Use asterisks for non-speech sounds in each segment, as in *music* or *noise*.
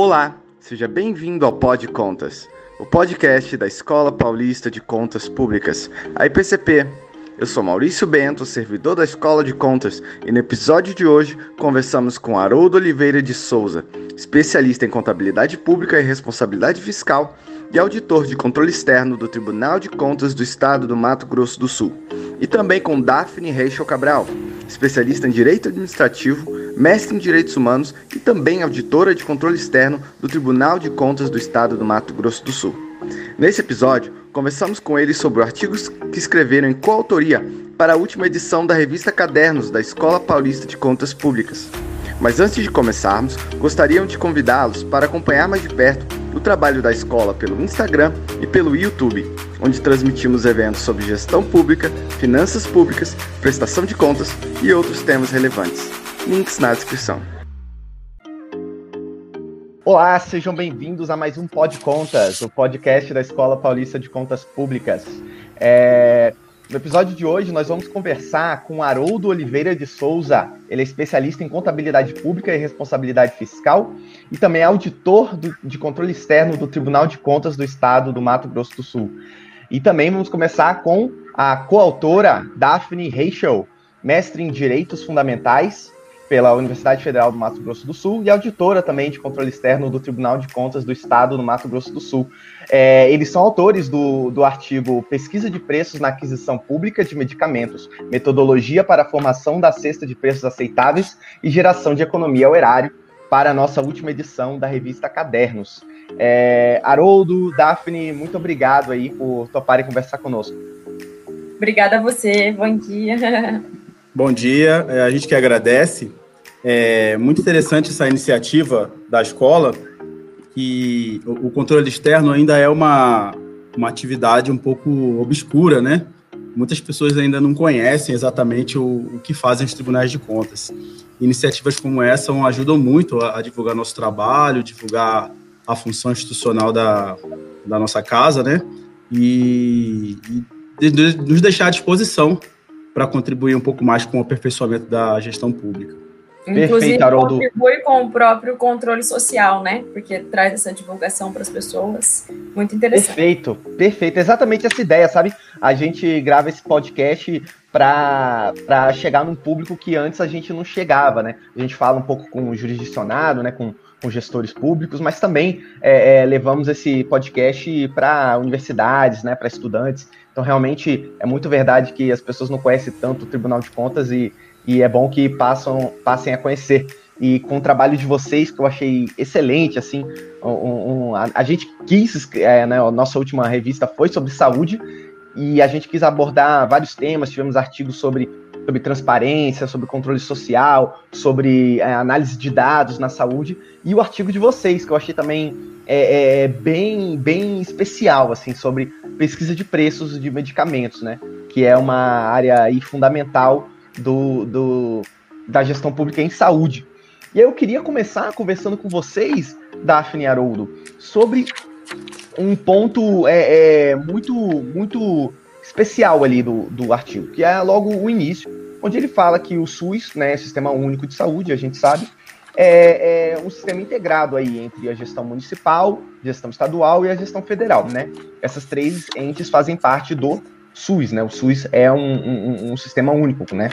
Olá, seja bem-vindo ao Pod Contas, o podcast da Escola Paulista de Contas Públicas, a IPCP. Eu sou Maurício Bento, servidor da Escola de Contas, e no episódio de hoje conversamos com Haroldo Oliveira de Souza, especialista em contabilidade pública e responsabilidade fiscal e auditor de controle externo do Tribunal de Contas do Estado do Mato Grosso do Sul, e também com Daphne Reichel Cabral, especialista em direito administrativo, mestre em direitos humanos e também auditora de controle externo do Tribunal de Contas do Estado do Mato Grosso do Sul. Nesse episódio, conversamos com eles sobre artigos que escreveram em coautoria para a última edição da revista Cadernos da Escola Paulista de Contas Públicas. Mas antes de começarmos, gostaríamos de convidá-los para acompanhar mais de perto o trabalho da escola pelo Instagram e pelo YouTube, onde transmitimos eventos sobre gestão pública, finanças públicas, prestação de contas e outros temas relevantes. Links na descrição. Olá, sejam bem-vindos a mais um Pod Contas, o podcast da Escola Paulista de Contas Públicas. É... No episódio de hoje, nós vamos conversar com Haroldo Oliveira de Souza. Ele é especialista em contabilidade pública e responsabilidade fiscal e também é auditor do, de controle externo do Tribunal de Contas do Estado do Mato Grosso do Sul. E também vamos começar com a coautora Daphne Reichel, mestre em Direitos Fundamentais pela Universidade Federal do Mato Grosso do Sul e auditora também de controle externo do Tribunal de Contas do Estado do Mato Grosso do Sul. É, eles são autores do, do artigo Pesquisa de Preços na Aquisição Pública de Medicamentos, Metodologia para a Formação da Cesta de Preços Aceitáveis e Geração de Economia ao Erário, para a nossa última edição da revista Cadernos. É, Haroldo, Daphne, muito obrigado aí por toparem conversar conosco. Obrigada a você, bom dia. *laughs* Bom dia, é, a gente que agradece. É muito interessante essa iniciativa da escola, que o controle externo ainda é uma, uma atividade um pouco obscura, né? Muitas pessoas ainda não conhecem exatamente o, o que fazem os tribunais de contas. Iniciativas como essa ajudam muito a, a divulgar nosso trabalho, divulgar a função institucional da, da nossa casa, né? E, e de, de, nos deixar à disposição para contribuir um pouco mais com o aperfeiçoamento da gestão pública. Inclusive, Haroldo. contribui com o próprio controle social, né? Porque traz essa divulgação para as pessoas. Muito interessante. Perfeito, perfeito. Exatamente essa ideia, sabe? A gente grava esse podcast para chegar num público que antes a gente não chegava, né? A gente fala um pouco com o jurisdicionado, né? Com, com gestores públicos, mas também é, é, levamos esse podcast para universidades, né? Para estudantes. Então, realmente, é muito verdade que as pessoas não conhecem tanto o Tribunal de Contas e e é bom que passam, passem a conhecer. E com o trabalho de vocês, que eu achei excelente, assim, um, um, a, a, gente quis, é, né, a nossa última revista foi sobre saúde, e a gente quis abordar vários temas, tivemos artigos sobre, sobre transparência, sobre controle social, sobre é, análise de dados na saúde, e o artigo de vocês, que eu achei também é, é, bem, bem especial, assim, sobre pesquisa de preços de medicamentos, né, que é uma área aí fundamental do, do, da gestão pública em saúde. E aí eu queria começar conversando com vocês, Daphne Haroldo, sobre um ponto é, é, muito, muito especial ali do, do artigo, que é logo o início, onde ele fala que o SUS, né, Sistema Único de Saúde, a gente sabe, é, é, um sistema integrado aí entre a gestão municipal, gestão estadual e a gestão federal, né? Essas três entes fazem parte do SUS, né? O SUS é um, um, um sistema único, né?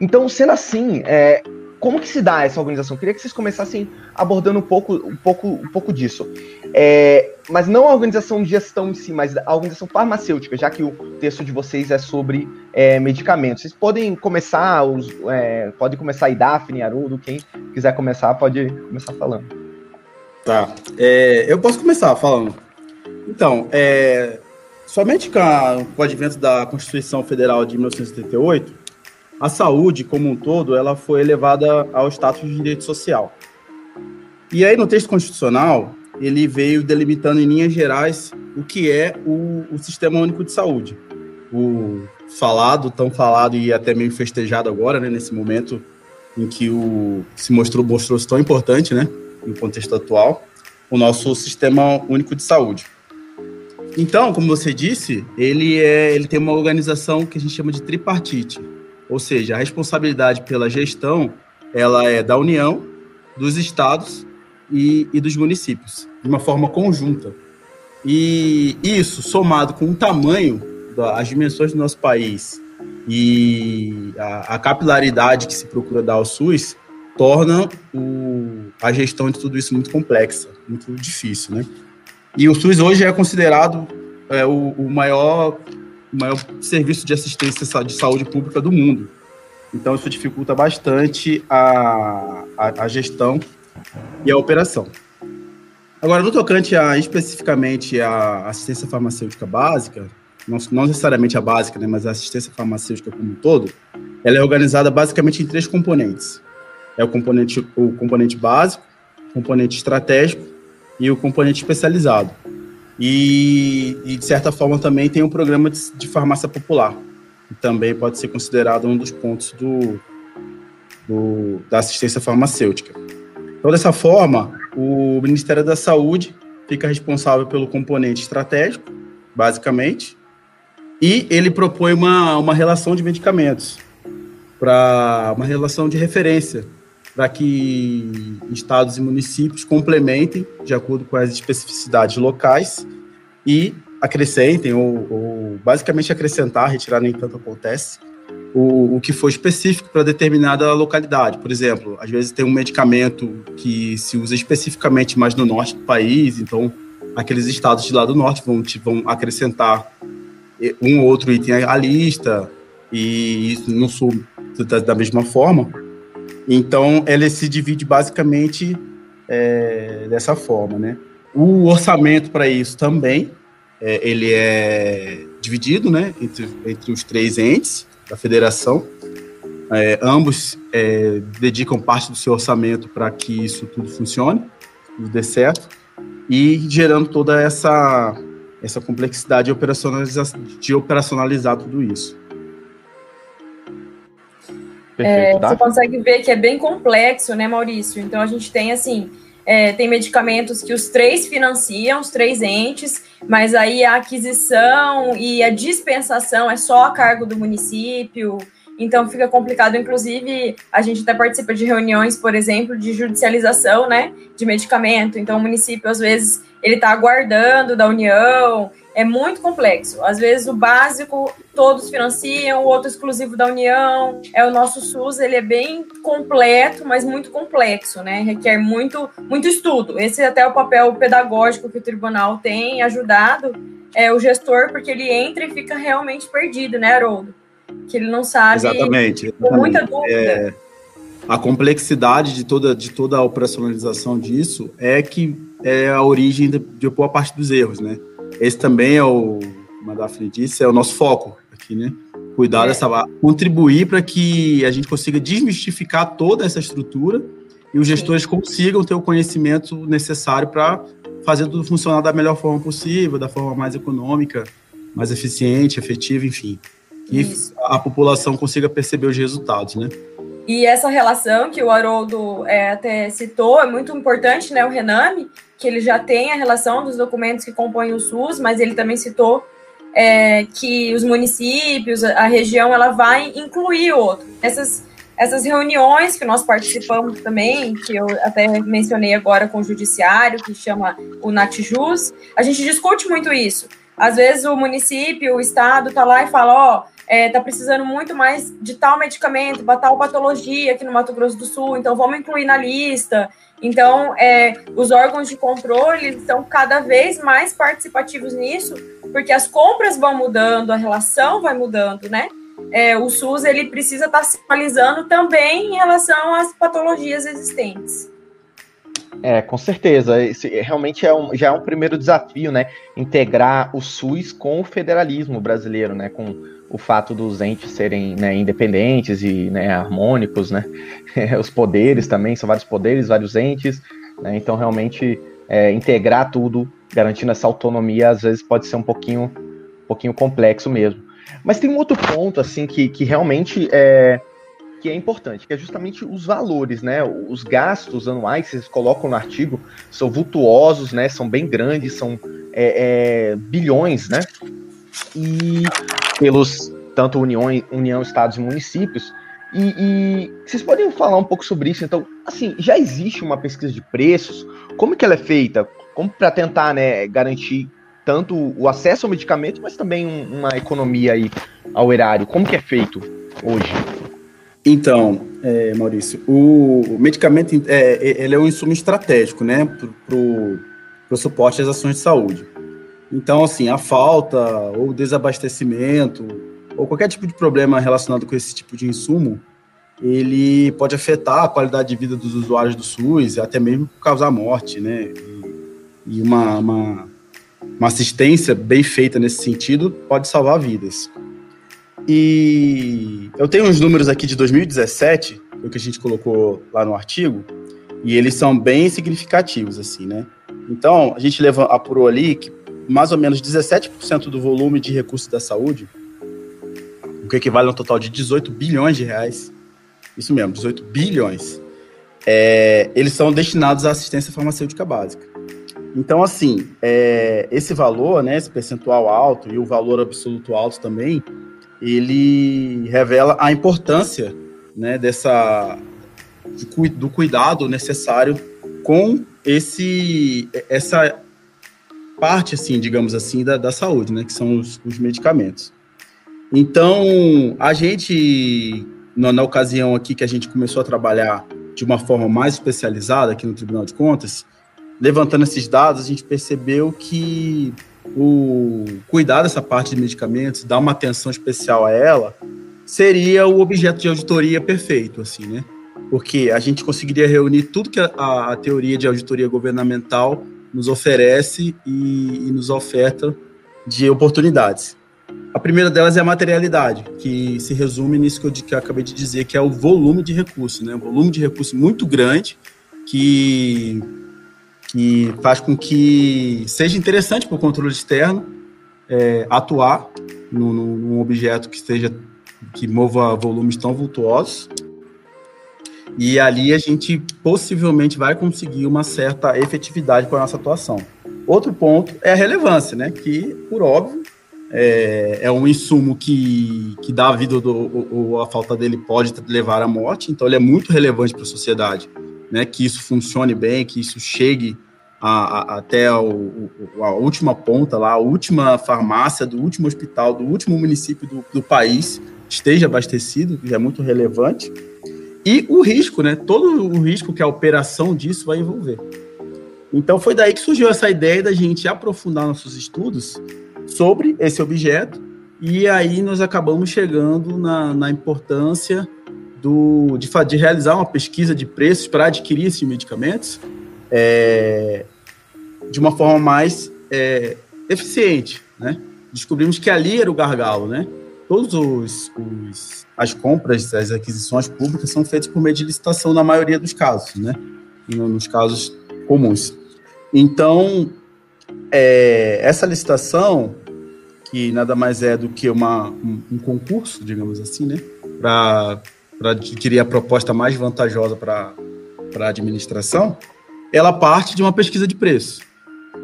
Então, sendo assim, é, como que se dá essa organização? Eu queria que vocês começassem abordando um pouco, um pouco, um pouco disso. É, mas não a organização de gestão em si, mas a organização farmacêutica, já que o texto de vocês é sobre é, medicamentos. Vocês podem começar, os, é, pode começar aí, Daphne, Haroldo, quem quiser começar, pode começar falando. Tá. É, eu posso começar falando. Então, é, Somente com, a, com o advento da Constituição Federal de 1988, a saúde como um todo ela foi elevada ao status de direito social. E aí no texto constitucional ele veio delimitando em linhas gerais o que é o, o Sistema Único de Saúde, o falado, tão falado e até meio festejado agora, né, nesse momento em que o se mostrou mostrou-se tão importante, né, no contexto atual, o nosso Sistema Único de Saúde. Então, como você disse, ele, é, ele tem uma organização que a gente chama de tripartite, ou seja, a responsabilidade pela gestão ela é da União, dos estados e, e dos municípios, de uma forma conjunta. E isso, somado com o tamanho, das dimensões do nosso país e a, a capilaridade que se procura dar ao SUS, torna o, a gestão de tudo isso muito complexa, muito difícil, né? E o SUS hoje é considerado é, o, o, maior, o maior serviço de assistência de saúde pública do mundo. Então, isso dificulta bastante a, a, a gestão e a operação. Agora, no tocante a, especificamente a assistência farmacêutica básica, não, não, necessariamente a básica, né, mas a assistência farmacêutica como um todo, ela é organizada basicamente em três componentes. É o componente, o componente básico, o componente estratégico e o componente especializado. E, e de certa forma, também tem um programa de, de farmácia popular, que também pode ser considerado um dos pontos do, do, da assistência farmacêutica. Então, dessa forma, o Ministério da Saúde fica responsável pelo componente estratégico, basicamente, e ele propõe uma, uma relação de medicamentos, para uma relação de referência, para que estados e municípios complementem de acordo com as especificidades locais e acrescentem, ou, ou basicamente acrescentar, retirar nem tanto acontece, o, o que for específico para determinada localidade. Por exemplo, às vezes tem um medicamento que se usa especificamente mais no norte do país, então aqueles estados de lá do norte vão, vão acrescentar um ou outro item à lista, e no sul da, da mesma forma. Então, ele se divide basicamente é, dessa forma, né? O orçamento para isso também, é, ele é dividido, né, entre, entre os três entes da federação. É, ambos é, dedicam parte do seu orçamento para que isso tudo funcione, tudo dê certo, e gerando toda essa, essa complexidade de operacionalizar, de operacionalizar tudo isso. Perfeito, é, tá? Você consegue ver que é bem complexo, né, Maurício? Então a gente tem assim, é, tem medicamentos que os três financiam, os três entes, mas aí a aquisição e a dispensação é só a cargo do município. Então fica complicado, inclusive a gente até participa de reuniões, por exemplo, de judicialização, né, de medicamento. Então o município às vezes ele está aguardando da União, é muito complexo. Às vezes o básico todos financiam, o outro exclusivo da União. É o nosso SUS, ele é bem completo, mas muito complexo, né? Requer muito muito estudo. Esse é até o papel pedagógico que o tribunal tem ajudado é o gestor, porque ele entra e fica realmente perdido, né, Haroldo? Que ele não sabe. Exatamente. exatamente. Muita dúvida. É, a complexidade de toda, de toda a operacionalização disso é que é a origem de, de boa parte dos erros, né? Esse também é o, como a Daphne disse, é o nosso foco aqui, né? Cuidar é. dessa, contribuir para que a gente consiga desmistificar toda essa estrutura e os gestores Sim. consigam ter o conhecimento necessário para fazer tudo funcionar da melhor forma possível, da forma mais econômica, mais eficiente, efetiva, enfim. E Isso. a população consiga perceber os resultados, né? E essa relação que o Haroldo é, até citou é muito importante, né? O Rename, que ele já tem a relação dos documentos que compõem o SUS, mas ele também citou é, que os municípios, a região, ela vai incluir outro. Essas, essas reuniões que nós participamos também, que eu até mencionei agora com o judiciário, que chama o NatJus, a gente discute muito isso. Às vezes o município, o estado está lá e fala, ó, é, tá precisando muito mais de tal medicamento para tal patologia aqui no Mato Grosso do Sul, então vamos incluir na lista. Então, é, os órgãos de controle estão cada vez mais participativos nisso, porque as compras vão mudando, a relação vai mudando, né? É, o SUS ele precisa estar tá se atualizando também em relação às patologias existentes. É, com certeza. Esse realmente é um, já é um primeiro desafio, né? Integrar o SUS com o federalismo brasileiro, né? Com o fato dos entes serem né, independentes e né, harmônicos, né? *laughs* Os poderes também, são vários poderes, vários entes, né? Então, realmente, é, integrar tudo, garantindo essa autonomia, às vezes pode ser um pouquinho, um pouquinho complexo mesmo. Mas tem um outro ponto, assim, que, que realmente é, que é importante, que é justamente os valores, né? Os gastos anuais que vocês colocam no artigo são vultuosos, né? São bem grandes, são é, é, bilhões, né? E pelos tanto União, União, Estados e municípios. E, e, vocês podem falar um pouco sobre isso? Então, assim, já existe uma pesquisa de preços? Como que ela é feita? Como para tentar, né, garantir tanto o acesso ao medicamento, mas também um, uma economia aí ao erário? Como que é feito hoje? Então, é, Maurício, o medicamento é, é ele é um insumo estratégico, né, para o suporte às ações de saúde. Então, assim, a falta ou desabastecimento ou qualquer tipo de problema relacionado com esse tipo de insumo, ele pode afetar a qualidade de vida dos usuários do SUS, até mesmo causar morte, né? E, e uma, uma, uma, assistência bem feita nesse sentido pode salvar vidas. E eu tenho uns números aqui de 2017, o que a gente colocou lá no artigo, e eles são bem significativos, assim, né? Então, a gente leva, apurou ali que mais ou menos 17% do volume de recursos da saúde o que equivale a um total de 18 bilhões de reais. Isso mesmo, 18 bilhões. É, eles são destinados à assistência farmacêutica básica. Então, assim, é, esse valor, né, esse percentual alto e o valor absoluto alto também, ele revela a importância né, dessa, de, do cuidado necessário com esse, essa parte, assim, digamos assim, da, da saúde, né, que são os, os medicamentos. Então, a gente, na, na, ocasião aqui que a gente começou a trabalhar de uma forma mais especializada aqui no Tribunal de Contas, levantando esses dados, a gente percebeu que o cuidar dessa parte de medicamentos, dar uma atenção especial a ela, seria o objeto de auditoria perfeito, assim, né? Porque a gente conseguiria reunir tudo que a, a teoria de auditoria governamental nos oferece e, e nos oferta de oportunidades. A primeira delas é a materialidade, que se resume nisso que eu, que eu acabei de dizer, que é o volume de recursos, né? Um volume de recursos muito grande que, que faz com que seja interessante para o controle externo é, atuar num, objeto que esteja que mova volumes tão vultuosos. E ali a gente possivelmente vai conseguir uma certa efetividade com a nossa atuação. Outro ponto é a relevância, né? Que, por óbvio, é, é um insumo que, que dá a vida do, ou a falta dele pode levar à morte, então ele é muito relevante para a sociedade, né? Que isso funcione bem, que isso chegue a, a, até o, a última ponta lá, a última farmácia do último hospital, do último município do, do país esteja abastecido, que é muito relevante. E o risco, né? Todo o risco que a operação disso vai envolver. Então foi daí que surgiu essa ideia da gente aprofundar nossos estudos sobre esse objeto, e aí nós acabamos chegando na, na importância do, de, de, realizar uma pesquisa de preços para adquirir esses medicamentos é, de uma forma mais é, eficiente, né? Descobrimos que ali era o gargalo, né? Todos os, os, as compras, as aquisições públicas são feitas por meio de licitação na maioria dos casos, né? Nos casos comuns. Então, é, essa licitação, que nada mais é do que uma, um, um concurso, digamos assim, né, para adquirir a proposta mais vantajosa para a administração, ela parte de uma pesquisa de preço.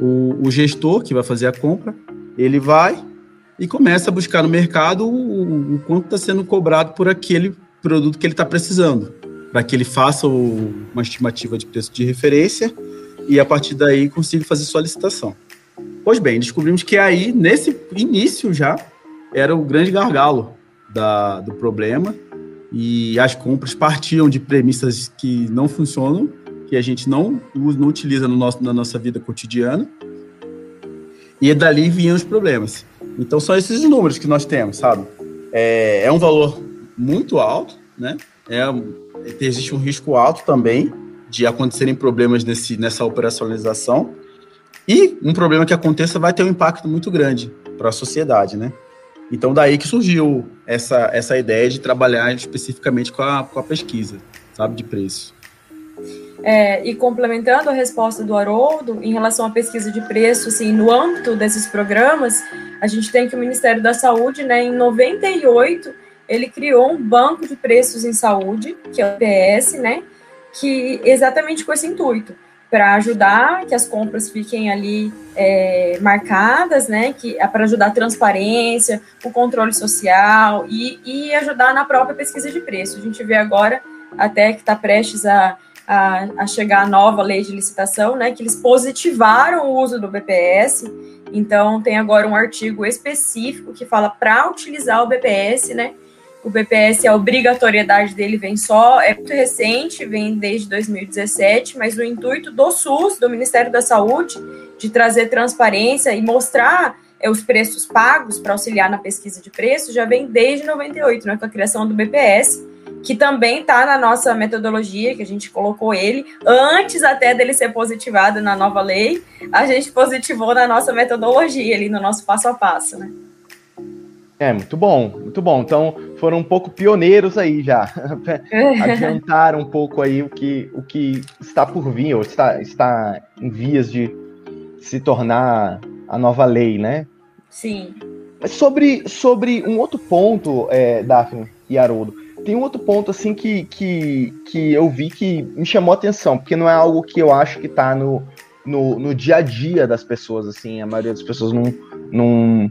O, o, gestor que vai fazer a compra, ele vai e começa a buscar no mercado o, o quanto está sendo cobrado por aquele produto que ele está precisando, para que ele faça o, uma estimativa de preço de referência e a partir daí consiga fazer sua licitação. Pois bem, descobrimos que aí, nesse início já, era o grande gargalo da, do problema e as compras partiam de premissas que não funcionam, que a gente não, não utiliza no nosso, na nossa vida cotidiana, e dali vinham os problemas. Então são esses números que nós temos, sabe? É, é um valor muito alto, né? É, existe um risco alto também de acontecerem problemas nesse, nessa operacionalização, e um problema que aconteça vai ter um impacto muito grande para a sociedade, né? Então, daí que surgiu essa, essa ideia de trabalhar especificamente com a, com a pesquisa, sabe, de preço. É, e complementando a resposta do Haroldo, em relação à pesquisa de preço, assim, no âmbito desses programas, a gente tem que o Ministério da Saúde, né, em 98, ele criou um banco de preços em saúde, que é o PS, né, que exatamente com esse intuito, para ajudar que as compras fiquem ali é, marcadas, né? Que é para ajudar a transparência, o controle social e, e ajudar na própria pesquisa de preço. A gente vê agora até que está prestes a, a, a, chegar a nova lei de licitação, né? Que eles positivaram o uso do BPS. Então tem agora um artigo específico que fala para utilizar o BPS, né? O BPS, a obrigatoriedade dele vem só, é muito recente, vem desde 2017, mas o intuito do SUS, do Ministério da Saúde, de trazer transparência e mostrar é, os preços pagos para auxiliar na pesquisa de preços, já vem desde 98, né, com a criação do BPS, que também está na nossa metodologia, que a gente colocou ele, antes até dele ser positivado na nova lei, a gente positivou na nossa metodologia, ali no nosso passo a passo, né? É, muito bom, muito bom. Então, foram um pouco pioneiros aí já. *laughs* Adiantaram um pouco aí o que, o que está por vir, ou está, está em vias de se tornar a nova lei, né? Sim. Sobre, sobre um outro ponto, é, Daphne e Haroldo, tem um outro ponto assim que, que, que eu vi que me chamou a atenção, porque não é algo que eu acho que está no, no, no dia a dia das pessoas, assim, a maioria das pessoas não, não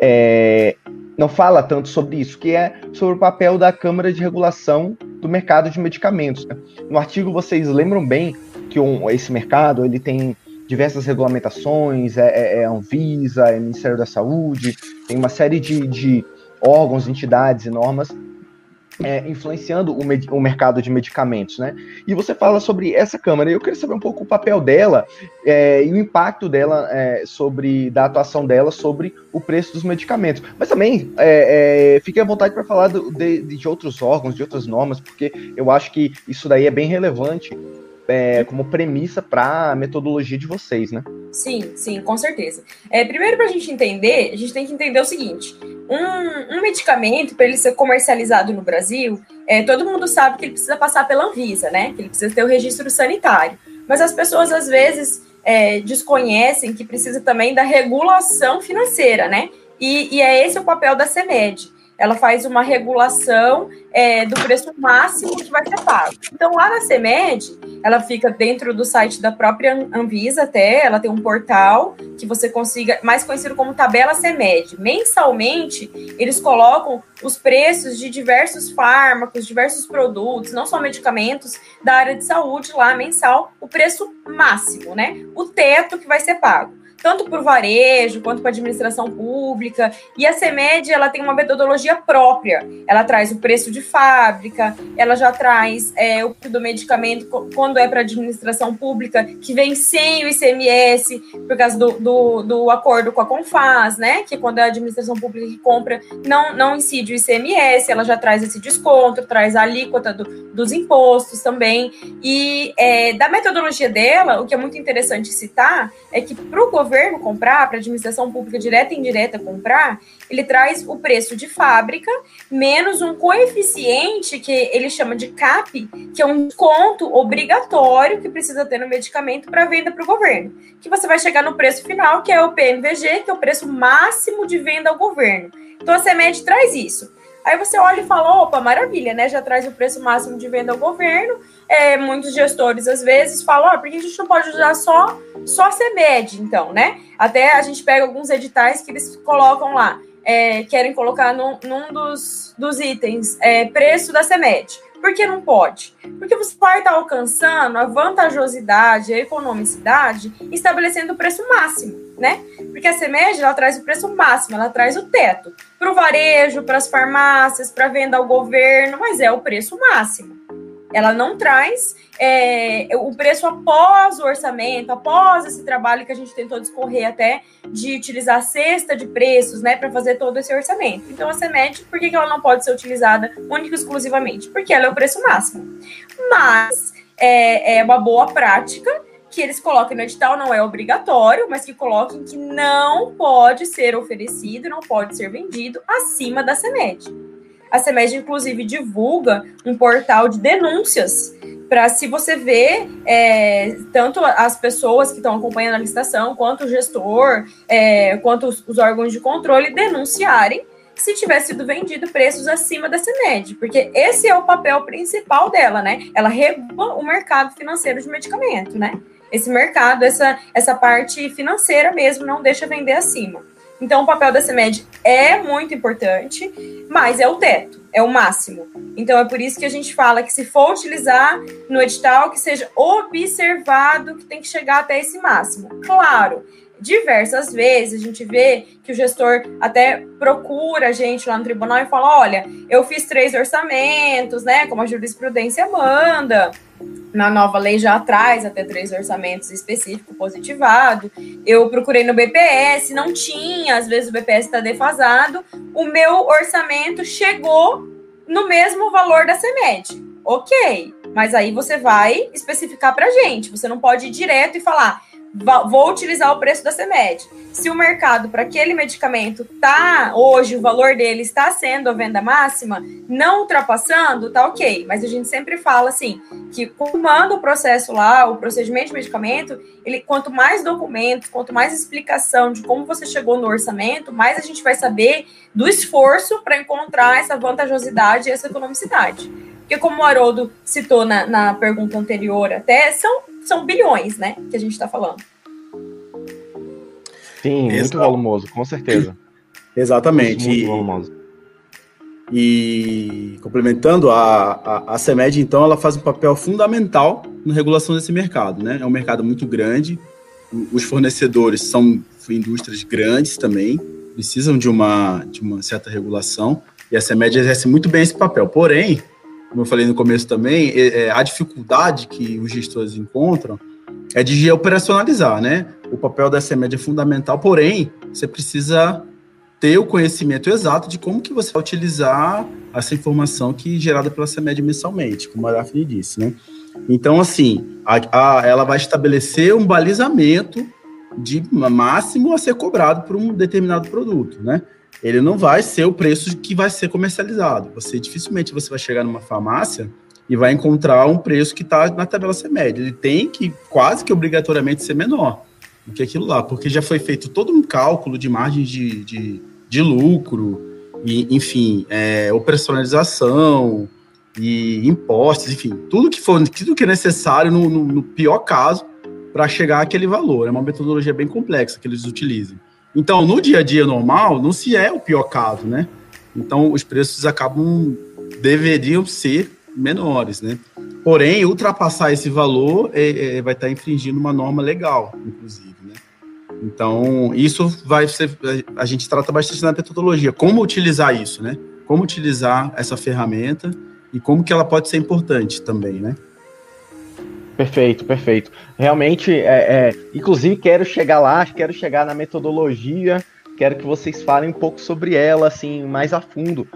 é, não fala tanto sobre isso, que é sobre o papel da Câmara de Regulação do Mercado de Medicamentos. Né? No artigo vocês lembram bem que um, esse mercado ele tem diversas regulamentações, é, é, é Anvisa, é Ministério da Saúde, tem uma série de, de órgãos, entidades e normas é, influenciando o, o, mercado de medicamentos, né? E você fala sobre essa Câmara. Eu queria saber um pouco o papel dela é, e o impacto dela é, sobre da atuação dela sobre o preço dos medicamentos. Mas também é, é, fique à vontade para falar do, de, de outros órgãos, de outras normas, porque eu acho que isso daí é bem relevante é, como premissa para a metodologia de vocês, né? Sim, sim, com certeza. Primeiro, para a gente entender, a gente tem que entender o seguinte: um, um medicamento, para ele ser comercializado no Brasil, é, todo mundo sabe que ele precisa passar pela Anvisa, né? Que ele precisa ter o registro sanitário. Mas as pessoas, às vezes, é, desconhecem que precisa também da regulação financeira, né? E, e é esse o papel da CEMED ela faz uma regulação é, do preço máximo que vai ser pago. Então, lá na CEMED, ela fica dentro do site da própria Anvisa até, ela tem um portal que você consiga, mais conhecido como tabela CEMED. Mensalmente, eles colocam os preços de diversos fármacos, diversos produtos, não só medicamentos, da área de saúde lá, mensal, o preço máximo, né? O teto que vai ser pago tanto para o varejo quanto para a administração pública. E a CEMED ela tem uma metodologia própria. Ela traz o preço de fábrica, ela já traz é, o do medicamento quando é para administração pública, que vem sem o ICMS, por causa do, do, do, acordo com a Confaz, né? Que quando é a administração pública que compra, não, não incide o ICMS, ela já traz esse desconto, traz a alíquota do, dos impostos também. E é, da metodologia dela, o que é muito interessante citar é que para o governo comprar, para a administração pública direta e indireta comprar, ele traz o preço de fábrica menos um coeficiente que ele chama de CAP, que é um desconto obrigatório que precisa ter no medicamento para venda para o governo. Que você vai chegar no preço final, que é o PMVG, que é o preço máximo de venda ao governo. Então a CEMED traz isso. Aí você olha e fala, opa, maravilha, né? Já traz o preço máximo de venda ao governo. É, muitos gestores, às vezes, falam, ó, oh, por que a gente não pode usar só, só CEMED, então, né? Até a gente pega alguns editais que eles colocam lá, é, querem colocar num, num dos, dos itens, é, preço da CEMED. Por que não pode? Porque você vai estar alcançando a vantajosidade, a economicidade, estabelecendo o preço máximo, né? Porque a CEMED, ela traz o preço máximo, ela traz o teto. Para o varejo, para as farmácias, para venda ao governo, mas é o preço máximo. Ela não traz é, o preço após o orçamento, após esse trabalho que a gente tentou discorrer até de utilizar a cesta de preços, né, para fazer todo esse orçamento. Então, a CEMED, por que, ela não pode ser utilizada única e exclusivamente? Porque ela é o preço máximo. Mas é, é uma boa prática que eles coloquem no edital, não é obrigatório, mas que coloquem que não pode ser oferecido, não pode ser vendido acima da CEMED. A CEMED, inclusive, divulga um portal de denúncias para se você vê é, tanto as pessoas que estão acompanhando a licitação, quanto o gestor, é, quanto os, os, órgãos de controle denunciarem se tivesse sido vendido preços acima da CEMED, porque esse é o papel principal dela, né? Ela regula o mercado financeiro de medicamento, né? esse mercado, essa, essa parte financeira mesmo, não deixa vender acima. Então, o papel da CEMED é muito importante, mas é o teto, é o máximo. Então, é por isso que a gente fala que se for utilizar no edital, que seja observado que tem que chegar até esse máximo. Claro, diversas vezes a gente vê que o gestor até procura a gente lá no tribunal e fala: olha, eu fiz três orçamentos, né? Como a jurisprudência manda. Na nova lei já traz até três orçamentos específicos positivado. Eu procurei no BPS, não tinha, às vezes o BPS está defasado. O meu orçamento chegou no mesmo valor da CEMED. Ok, mas aí você vai especificar para gente. Você não pode ir direto e falar: vou utilizar o preço da CEMED. Se o mercado para aquele medicamento tá hoje, o valor dele está sendo a venda máxima, não ultrapassando, tá ok. Mas a gente sempre fala assim, que manda o processo lá, o procedimento de medicamento, ele quanto mais documentos, quanto mais explicação de como você chegou no orçamento, mais a gente vai saber do esforço para encontrar essa vantajosidade e essa economicidade. Porque como o Haroldo citou na, na pergunta anterior até, são são bilhões, né? Que a gente está falando. Sim, Exato. muito volumoso, com certeza. *clears throat* Exatamente. Muito, volumoso. E complementando, a, a, a CEMED, então, ela faz um papel fundamental na regulação desse mercado, né? É um mercado muito grande, os fornecedores são indústrias grandes também, precisam de uma, de uma certa regulação, e a CEMED exerce muito bem esse papel. Porém, como eu falei no começo também, é, a dificuldade que os gestores encontram é de operacionalizar, né? O papel da SMED é fundamental, porém, você precisa ter o conhecimento exato de como que você vai utilizar essa informação que é gerada pela CEMED mensalmente, como a Daphne disse, né? Então, assim, a, a, ela vai estabelecer um balizamento de máximo a ser cobrado por um determinado produto, né? Ele não vai ser o preço que vai ser comercializado. Você dificilmente você vai chegar numa farmácia e vai encontrar um preço que está na tabela CMED. Ele tem que quase que obrigatoriamente ser menor do que aquilo lá, porque já foi feito todo um cálculo de margem de, de, de lucro, e, enfim, é, operacionalização e impostos, enfim, tudo que for, tudo que é necessário no, no, no pior caso para chegar àquele valor. É uma metodologia bem complexa que eles utilizam. Então, no dia a dia normal, não se é o pior caso, né? Então, os preços acabam, deveriam ser menores, né? Porém, ultrapassar esse valor é, é, vai estar infringindo uma norma legal, inclusive, né? Então, isso vai ser. A gente trata bastante na metodologia. Como utilizar isso, né? Como utilizar essa ferramenta e como que ela pode ser importante também, né? Perfeito, perfeito. Realmente, é, é, inclusive quero chegar lá, quero chegar na metodologia, quero que vocês falem um pouco sobre ela, assim, mais a fundo.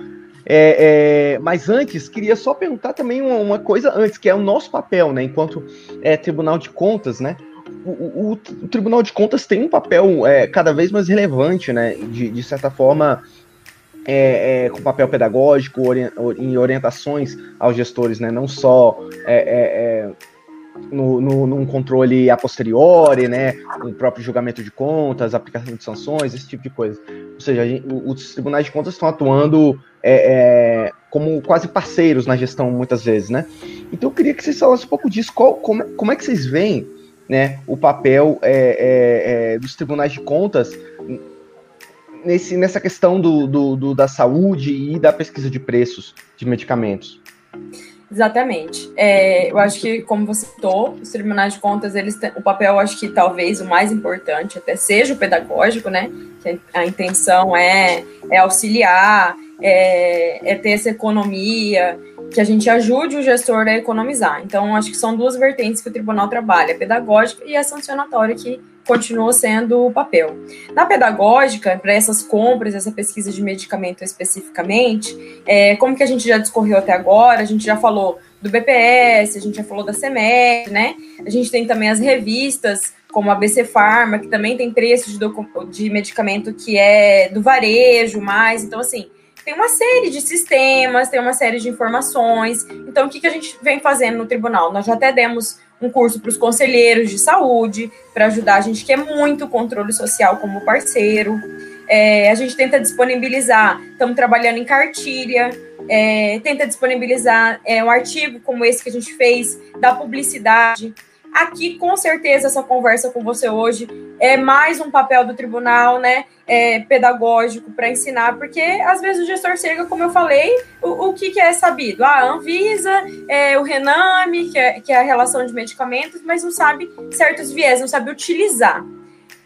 É, é, mas antes, queria só perguntar também uma, uma, coisa antes, que é o nosso papel, né, enquanto é, Tribunal de Contas, né, o, o, o Tribunal de Contas tem um papel é, cada vez mais relevante, né, de, de certa forma, é, é, com papel pedagógico, em orientações aos gestores, né? Não só é, no, no, num controle a posteriori, né, o próprio julgamento de contas, aplicação de sanções, esse tipo de coisa. Ou seja, gente, os tribunais de contas estão atuando é, é, como quase parceiros na gestão muitas vezes, né? Então eu queria que vocês falassem um pouco disso, qual, como, como é que vocês veem né, o papel é, é, é dos tribunais de contas nesse, nessa questão do, do, do, da saúde e da pesquisa de preços de medicamentos. Exatamente. É, eu acho que, como você citou, os tribunais de contas, eles têm, o papel, acho que talvez o mais importante até seja o pedagógico, né? Que a intenção é, é auxiliar, é, é ter essa economia, que a gente ajude o gestor a economizar. Então, acho que são duas vertentes que o tribunal trabalha, a pedagógica e a sancionatória, que continua sendo o papel. Na pedagógica, para essas compras, essa pesquisa de medicamento especificamente, é, como que a gente já discorreu até agora, a gente já falou do BPS, a gente já falou da CEMED, né? A gente tem também as revistas, como a BC Pharma, que também tem preço de, de medicamento que é do varejo mais. Então, assim, tem uma série de sistemas, tem uma série de informações. Então, o que, que a gente vem fazendo no tribunal? Nós já até demos um curso para os conselheiros de saúde, para ajudar a gente que é muito controle social como parceiro. É, a gente tenta disponibilizar, estamos trabalhando em cartilha, é, tenta disponibilizar é, um artigo como esse que a gente fez da publicidade, Aqui, com certeza, essa conversa com você hoje é mais um papel do tribunal, né? É, pedagógico para ensinar, porque às vezes o gestor chega, como eu falei, o, o que, que, é sabido? Ah, a Anvisa, é, o Rename, que é, que é a relação de medicamentos, mas não sabe certos viés, não sabe utilizar.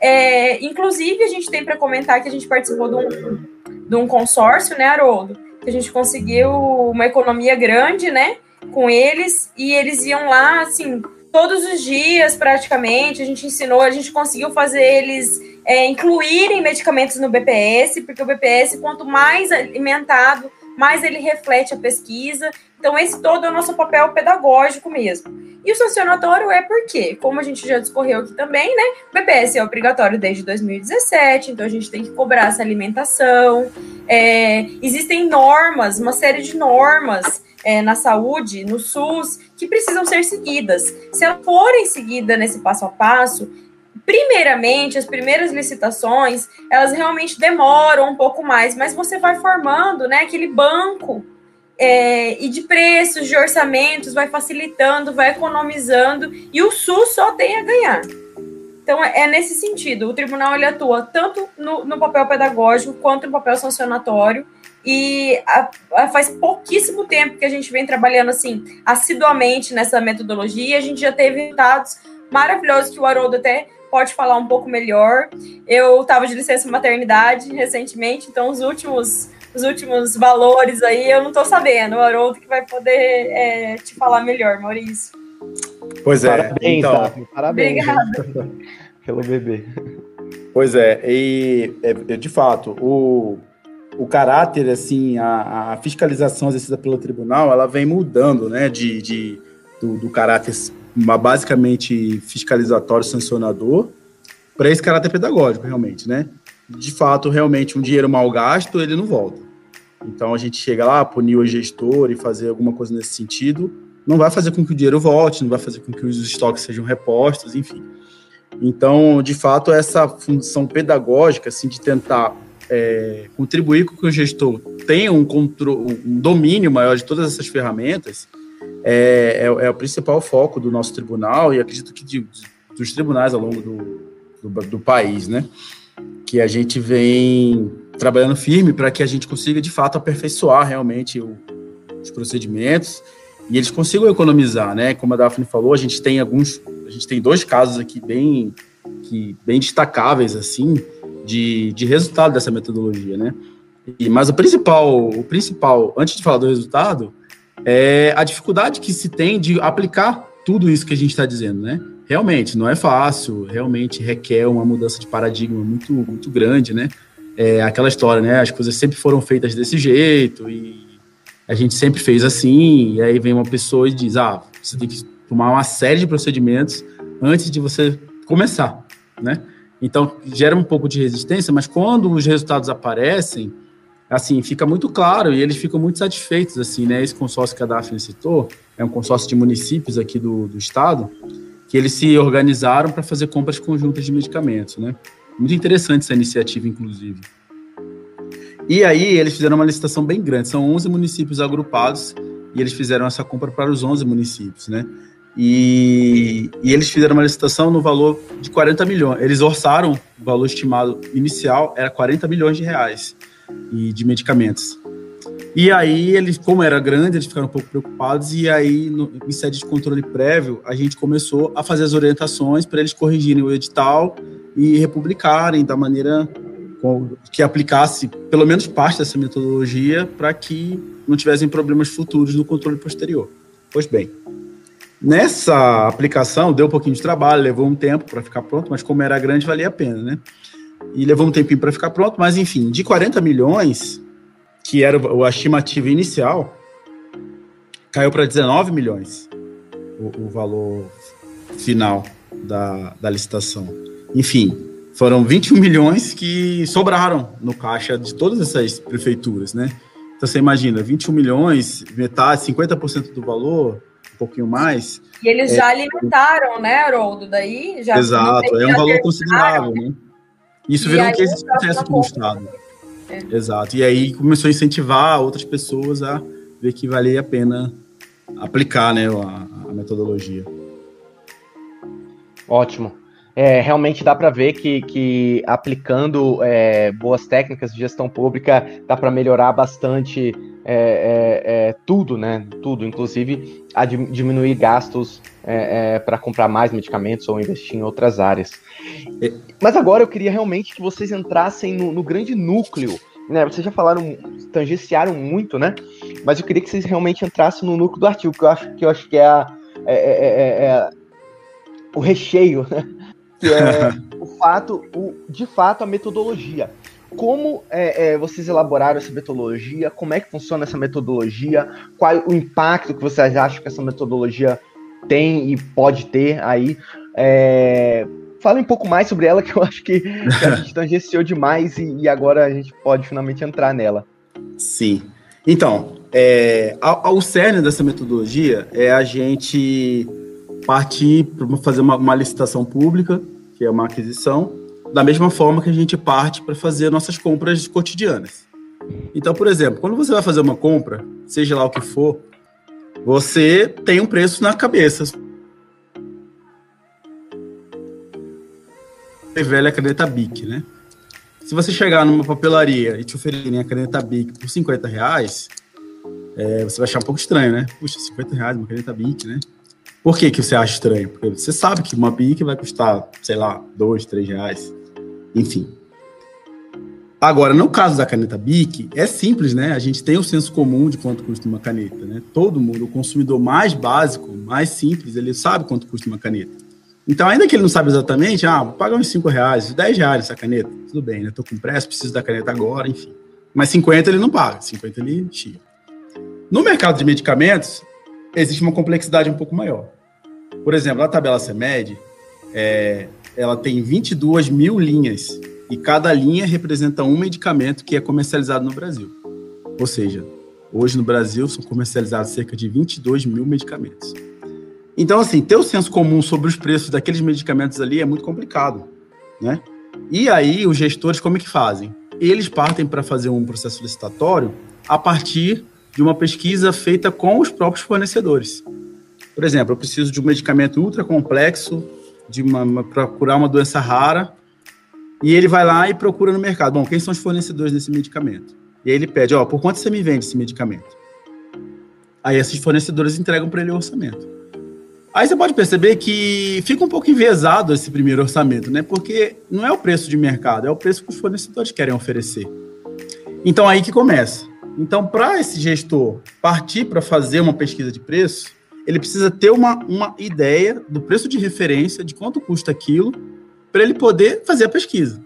É, inclusive, a gente tem para comentar que a gente participou de um, de um consórcio, né, Haroldo? Que a gente conseguiu uma economia grande, né? Com eles, e eles iam lá, assim, todos os dias, praticamente, a gente ensinou, a gente conseguiu fazer eles é, incluírem medicamentos no BPS, porque o BPS, quanto mais alimentado, mais ele reflete a pesquisa. Então, esse todo é o nosso papel pedagógico mesmo. E o sancionatório é porque, como a gente já discorreu aqui também, né? O BPS é obrigatório desde 2017, então a gente tem que cobrar essa alimentação. É, existem normas, uma série de normas é, na saúde, no SUS, que precisam ser seguidas. Se elas forem seguidas nesse passo a passo, primeiramente, as primeiras licitações, elas realmente demoram um pouco mais, mas você vai formando né, aquele banco é, e de preços, de orçamentos, vai facilitando, vai economizando, e o SUS só tem a ganhar. Então, é, é nesse sentido, o tribunal ele atua tanto no, no papel pedagógico quanto no papel sancionatório, e a, a, faz pouquíssimo tempo que a gente vem trabalhando assim assiduamente nessa metodologia. A gente já teve resultados maravilhosos que o Haroldo até pode falar um pouco melhor. Eu estava de licença maternidade recentemente, então os últimos os últimos valores aí eu não estou sabendo. O Haroldo que vai poder é, te falar melhor, Maurício. Pois é. Parabéns, então... Parabéns. Obrigada. *laughs* Pelo bebê. Pois é, e é, de fato, o, o caráter, assim, a, a, fiscalização exercida pelo tribunal, ela vem mudando, né, de, de do, do caráter basicamente fiscalizatório, sancionador, para esse caráter pedagógico, realmente, né? De fato, realmente, um dinheiro mal gasto, ele não volta. Então, a gente chega lá, punir o gestor e fazer alguma coisa nesse sentido, não vai fazer com que o dinheiro volte, não vai fazer com que os estoques sejam repostos, enfim. Então, de fato, essa função pedagógica, assim, de tentar é, contribuir com que o gestor tenha um, controle, um domínio maior de todas essas ferramentas é, é, é, o principal foco do nosso tribunal e acredito que de, dos tribunais ao longo do, do, do país, né? Que a gente vem trabalhando firme para que a gente consiga de fato aperfeiçoar realmente o, os procedimentos e eles consigam economizar, né? Como a Daphne falou, a gente tem alguns, a gente tem dois casos aqui bem que bem destacáveis assim, de, de resultado dessa metodologia, né? E, mas o principal, o principal, antes de falar do resultado, é a dificuldade que se tem de aplicar tudo isso que a gente está dizendo, né? Realmente, não é fácil, realmente requer uma mudança de paradigma muito, muito grande, né? É aquela história, né? As coisas sempre foram feitas desse jeito e a gente sempre fez assim, e aí vem uma pessoa e diz, ah, você tem que tomar uma série de procedimentos antes de você começar, né? Então, gera um pouco de resistência, mas quando os resultados aparecem, assim, fica muito claro e eles ficam muito satisfeitos, assim, né? Esse consórcio que a Daphne citou é um consórcio de municípios aqui do, do estado, que eles se organizaram para fazer compras conjuntas de medicamentos, né? Muito interessante essa iniciativa, inclusive. E aí eles fizeram uma licitação bem grande, são 11 municípios agrupados e eles fizeram essa compra para os 11 municípios, né? E, e, eles fizeram uma licitação no valor de 40 milhões. Eles orçaram o valor estimado inicial era 40 milhões de reais e de medicamentos. E aí eles, como era grande, eles ficaram um pouco preocupados e aí no, em sede de controle prévio a gente começou a fazer as orientações para eles corrigirem o edital e republicarem da maneira que aplicasse pelo menos parte dessa metodologia para que não tivessem problemas futuros no controle posterior. Pois bem, Nessa aplicação deu um pouquinho de trabalho, levou um tempo para ficar pronto, mas como era grande, valia a pena, né? E levou um tempinho para ficar pronto, mas enfim, de 40 milhões, que era a estimativa inicial, caiu para 19 milhões o, o valor final da, da licitação. Enfim, foram 21 milhões que sobraram no caixa de todas essas prefeituras, né? Então você imagina, 21 milhões, metade, 50% do valor, pouquinho mais. E eles é, já alimentaram, né, Haroldo? Daí já. Exato, é um valor considerável, né? Isso virou um case de sucesso aqui no Estado. É. Exato. E aí começou a incentivar outras pessoas a ver que valia a pena aplicar né, a, a metodologia. Ótimo. É, realmente dá para ver que, que aplicando é, boas técnicas de gestão pública dá para melhorar bastante é, é, é, tudo, né? Tudo, inclusive a diminuir gastos é, para comprar mais medicamentos ou investir em outras áreas. Mas agora eu queria realmente que vocês entrassem no, no grande núcleo. Né, vocês já falaram, tangenciaram muito, né? Mas eu queria que vocês realmente entrassem no núcleo do artigo, que eu acho que, eu acho que é, a, é o recheio né? Que é *laughs* o fato, o, de fato, a metodologia. Como é, é, vocês elaboraram essa metodologia? Como é que funciona essa metodologia? Qual o impacto que vocês acham que essa metodologia tem e pode ter aí? É, fala um pouco mais sobre ela, que eu acho que, que a gente *laughs* tangenciou demais e, e, agora a gente pode finalmente entrar nela. Sim. Então, é, ao, ao cerne dessa metodologia é a gente partir para fazer uma, uma licitação pública que é uma aquisição, da mesma forma que a gente parte para fazer nossas compras cotidianas. Então, por exemplo, quando você vai fazer uma compra, seja lá o que for, você tem um preço na cabeça. Velha caneta Bic, né? Se você chegar numa papelaria e te oferecerem a caneta Bic por 50 reais, é, você vai achar um pouco estranho, né? Puxa, 50 reais uma caneta Bic, né? Por que, que você acha estranho? Porque você sabe que uma BIC vai custar, sei lá, dois, três reais. Enfim. Agora, no caso da caneta BIC, é simples, né? A gente tem o senso comum de quanto custa uma caneta, né? Todo mundo, o consumidor mais básico, mais simples, ele sabe quanto custa uma caneta. Então, ainda que ele não sabe exatamente, ah, vou pagar uns 5 reais, 10 reais essa caneta, tudo bem, né? Tô com pressa, preciso da caneta agora, enfim. Mas 50 ele não paga, 50 ele tira. No mercado de medicamentos, existe uma complexidade um pouco maior. Por exemplo, a tabela CEMED, é, ela tem 22 mil linhas e cada linha representa um medicamento que é comercializado no Brasil. Ou seja, hoje no Brasil são comercializados cerca de 22 mil medicamentos. Então, assim, ter o senso comum sobre os preços daqueles medicamentos ali é muito complicado, né? E aí, os gestores, como é que fazem? Eles partem para fazer um processo licitatório a partir de uma pesquisa feita com os próprios fornecedores. Por exemplo, eu preciso de um medicamento ultra complexo para curar uma doença rara, e ele vai lá e procura no mercado. Bom, quem são os fornecedores desse medicamento? E aí ele pede, ó, por quanto você me vende esse medicamento? Aí esses fornecedores entregam para ele o orçamento. Aí você pode perceber que fica um pouco enviesado esse primeiro orçamento, né? Porque não é o preço de mercado, é o preço que os fornecedores querem oferecer. Então aí que começa. Então, para esse gestor partir para fazer uma pesquisa de preço, ele precisa ter uma, uma ideia do preço de referência, de quanto custa aquilo, para ele poder fazer a pesquisa.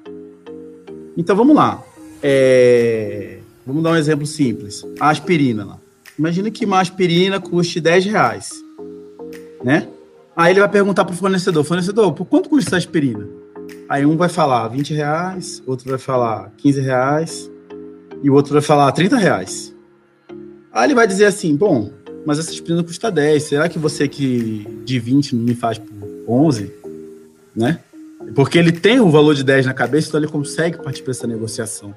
Então, vamos lá. É... Vamos dar um exemplo simples. A aspirina lá. Imagina que uma aspirina custe 10 reais, né? Aí ele vai perguntar para o fornecedor, fornecedor, por quanto custa essa aspirina? Aí um vai falar 20 reais, outro vai falar 15 reais, e o outro vai falar 30 reais. Aí ele vai dizer assim, bom, mas essa aspirina custa 10, será que você que de 20 não me faz por 11? Né? Porque ele tem o valor de 10 na cabeça, então ele consegue partir para essa negociação.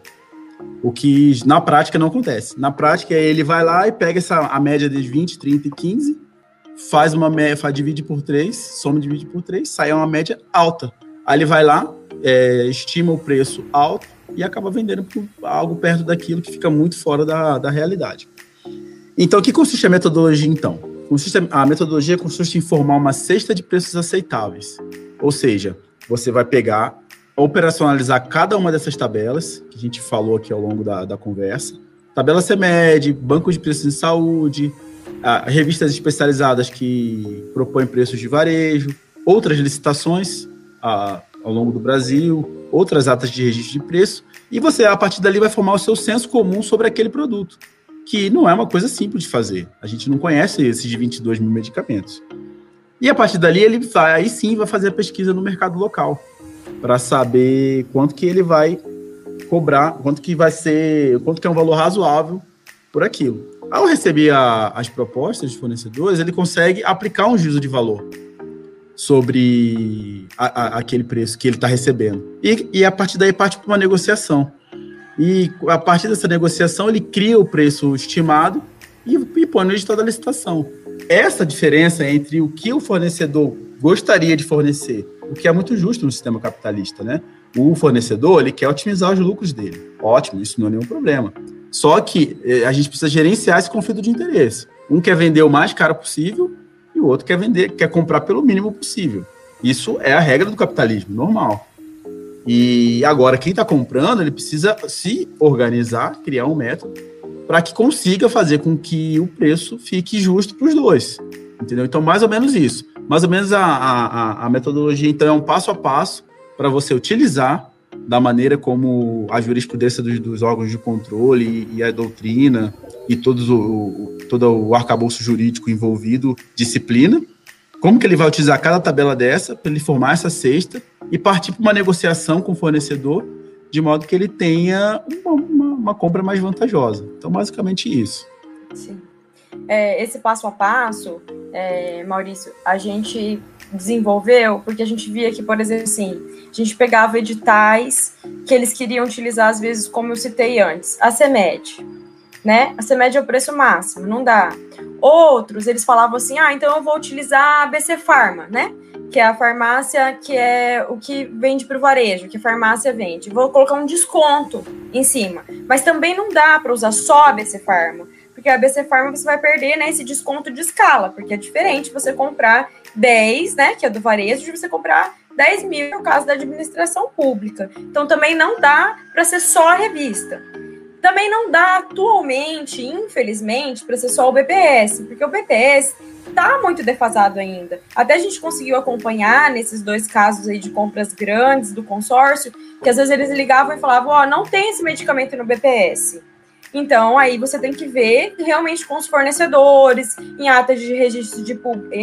O que na prática não acontece. Na prática, ele vai lá e pega essa, a média de 20, 30 e 15, faz uma média, divide por 3, soma divide por 3, sai uma média alta. Aí ele vai lá, é, estima o preço alto e acaba vendendo por algo perto daquilo que fica muito fora da, da realidade. Então, o que consiste a metodologia, então? Consiste, a metodologia consiste em formar uma cesta de preços aceitáveis. Ou seja, você vai pegar, operacionalizar cada uma dessas tabelas, que a gente falou aqui ao longo da, da conversa, tabela CEMED, banco de preços de saúde, revistas especializadas que propõem preços de varejo, outras licitações ao longo do Brasil, outras atas de registro de preço, e você, a partir dali, vai formar o seu senso comum sobre aquele produto, que não é uma coisa simples de fazer. A gente não conhece esses 22 mil medicamentos. E a partir dali, ele vai, aí sim vai fazer a pesquisa no mercado local, para saber quanto que ele vai cobrar, quanto que vai ser, quanto que é um valor razoável por aquilo. Ao receber a, as propostas dos fornecedores, ele consegue aplicar um juízo de valor sobre a, a, aquele preço que ele está recebendo. E, e a partir daí parte para uma negociação. E a partir dessa negociação, ele cria o preço estimado e, e põe no edital da licitação. Essa diferença entre o que o fornecedor gostaria de fornecer o que é muito justo no sistema capitalista, né? O fornecedor, ele quer otimizar os lucros dele. Ótimo, isso não é nenhum problema. Só que eh, a gente precisa gerenciar esse conflito de interesse. Um quer vender o mais caro possível o outro quer vender, quer comprar pelo mínimo possível. Isso é a regra do capitalismo, normal. E agora, quem está comprando, ele precisa se organizar, criar um método para que consiga fazer com que o preço fique justo para os dois. Entendeu? Então, mais ou menos isso. Mais ou menos a, a, a metodologia, então, é um passo a passo para você utilizar da maneira como a jurisprudência dos, dos órgãos de controle e, e, a doutrina e todos o, o, todo o arcabouço jurídico envolvido disciplina, como que ele vai utilizar cada tabela dessa para ele formar essa cesta e partir para uma negociação com o fornecedor de modo que ele tenha uma, uma, uma compra mais vantajosa. Então, basicamente isso. Sim. É, esse passo a passo, é, Maurício, a gente desenvolveu porque a gente via que, por exemplo, assim, a gente pegava editais que eles queriam utilizar, às vezes, como eu citei antes, a CEMED, né? A CEMED é o preço máximo, não dá. Outros, eles falavam assim, ah, então eu vou utilizar a BC Pharma, né? que é a farmácia que é o que vende para o varejo, que a farmácia vende. Vou colocar um desconto em cima. Mas também não dá para usar só a BC Pharma, porque a BC Pharma você vai perder né, esse desconto de escala, porque é diferente você comprar 10, né, que é do varejo, de você comprar 10 mil no caso da administração pública. Então também não dá para ser só a revista. Também não dá atualmente, infelizmente, para ser só o BPS, porque o BPS está muito defasado ainda. Até a gente conseguiu acompanhar nesses dois casos aí de compras grandes do consórcio, que às vezes eles ligavam e falavam: Ó, oh, não tem esse medicamento no BPS. Então, aí você tem que ver realmente com os fornecedores, em ata de registro de,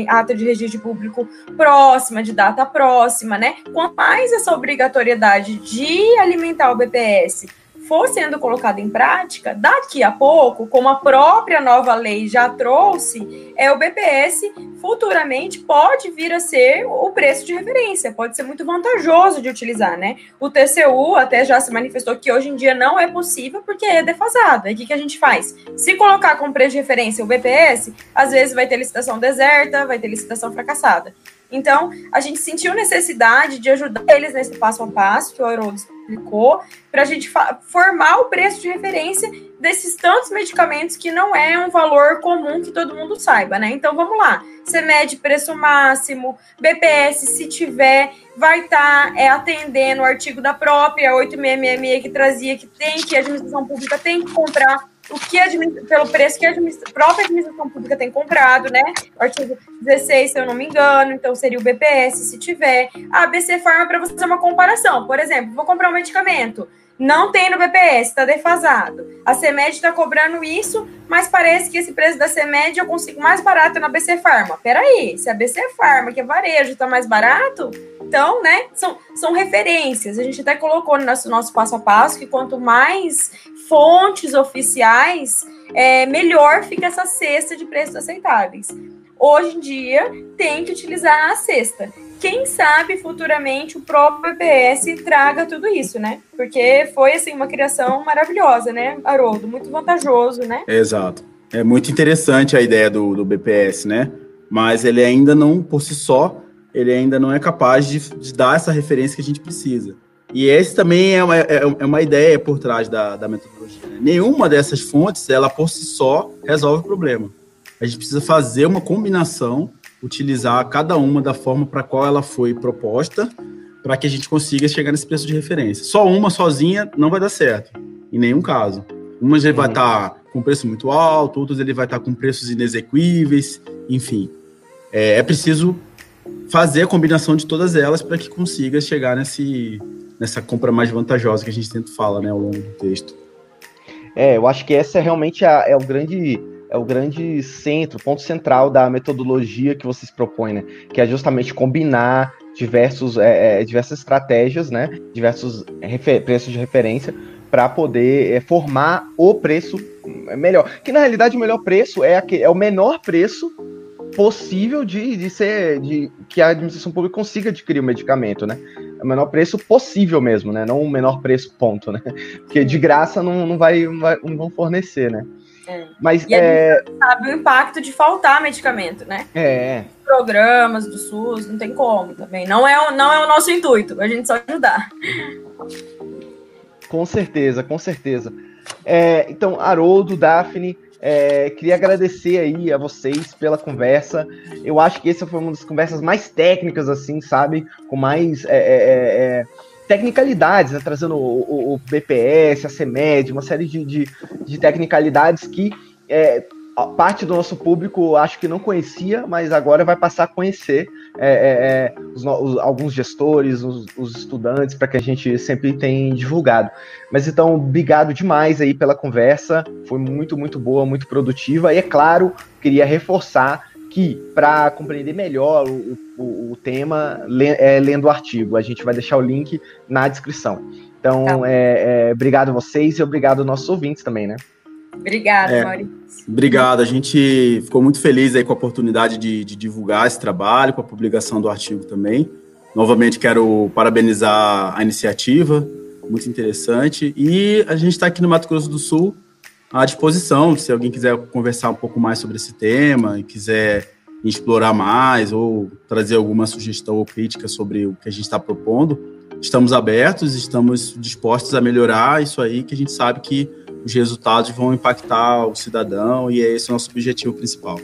ata de registro público próxima, de data próxima, né? Quanto mais essa obrigatoriedade de alimentar o BPS for sendo colocado em prática, daqui a pouco, como a própria nova lei já trouxe, é o BPS futuramente pode vir a ser o preço de referência, pode ser muito vantajoso de utilizar, né? O TCU até já se manifestou que hoje em dia não é possível porque é defasado. Aí o que, que a gente faz? Se colocar como preço de referência o BPS, às vezes vai ter licitação deserta, vai ter licitação fracassada. Então, a gente sentiu necessidade de ajudar eles nesse passo a passo que o explicou, para a gente formar o preço de referência desses tantos medicamentos que não é um valor comum que todo mundo saiba, né? Então, vamos lá. Você mede preço máximo, BPS, se tiver, vai estar tá, é, atendendo o artigo da própria 8666 que trazia que tem que a administração pública tem que comprar o que pelo preço que a própria administração pública tem comprado, né? Artigo 16, se eu não me engano, então seria o BPS, se tiver. A ABC Farma para você fazer uma comparação. Por exemplo, vou comprar um medicamento, não tem no BPS, está defasado. A CEMED está cobrando isso, mas parece que esse preço da CEMED eu consigo mais barato na BC Farma. Peraí, se a BC Farma, que é varejo, está mais barato, então, né, são, são referências. A gente até colocou no nosso, nosso passo a passo que quanto mais fontes oficiais, é, melhor fica essa cesta de preços aceitáveis. Hoje em dia, tem que utilizar a cesta. Quem sabe futuramente o próprio BPS traga tudo isso, né? Porque foi assim uma criação maravilhosa, né, Haroldo? Muito vantajoso, né? Exato. É muito interessante a ideia do, do BPS, né? Mas ele ainda não, por si só, ele ainda não é capaz de, de dar essa referência que a gente precisa. E esse também é uma, é, é uma ideia por trás da, da metodologia. Né? Nenhuma dessas fontes, ela por si só, resolve o problema. A gente precisa fazer uma combinação, utilizar cada uma da forma para qual ela foi proposta, para que a gente consiga chegar nesse preço de referência. Só uma sozinha não vai dar certo, em nenhum caso. Umas ele uhum. vai estar tá com preço muito alto, outras ele vai estar tá com preços inexequíveis, enfim. É, é preciso fazer a combinação de todas elas para que consiga chegar nesse, nessa compra mais vantajosa que a gente sempre fala né, ao longo do texto. É, eu acho que essa é realmente a, é o grande é o grande centro, ponto central da metodologia que vocês propõem, né? Que é justamente combinar diversos, é, é, diversas estratégias, né? Diversos preços de referência para poder é, formar o preço melhor. Que na realidade o melhor preço é, aquele, é o menor preço possível de, de ser de que a administração pública consiga adquirir o medicamento, né? É o menor preço possível mesmo, né? Não o menor preço ponto, né? *laughs* Porque de graça não, não, vai, não, vai, não vão fornecer, né? É. Mas e é... sabe o impacto de faltar medicamento, né? É. Programas do SUS, não tem como também. Não é, não é o nosso intuito, a gente só ajudar. Com certeza, com certeza. É, então, Haroldo, Daphne, é, queria agradecer aí a vocês pela conversa. Eu acho que essa foi uma das conversas mais técnicas, assim, sabe? Com mais é, é, é, é tecnicalidades, né? trazendo o, o, o, BPS, a CEMED, uma série de, de, de tecnicalidades que parte do nosso público acho que não conhecia, mas agora vai passar a conhecer é, é, é os, os, alguns gestores, os, os estudantes, para que a gente sempre tenha divulgado. Mas então, obrigado demais aí pela conversa, foi muito, muito boa, muito produtiva, e é claro, queria reforçar que para compreender melhor o, o, o tema, é lendo o artigo. A gente vai deixar o link na descrição. Então, tá. é, é, obrigado a vocês e obrigado aos nossos ouvintes também, né? Obrigada, é, Maurício. Obrigado. A gente ficou muito feliz aí com a oportunidade de, de, divulgar esse trabalho, com a publicação do artigo também. Novamente, quero parabenizar a iniciativa, muito interessante. E a gente está aqui no Mato Grosso do Sul à disposição, se alguém quiser conversar um pouco mais sobre esse tema e quiser explorar mais ou trazer alguma sugestão ou crítica sobre o que a gente está propondo, estamos abertos, estamos dispostos a melhorar isso aí, que a gente sabe que os resultados vão impactar o cidadão e é esse o nosso objetivo principal.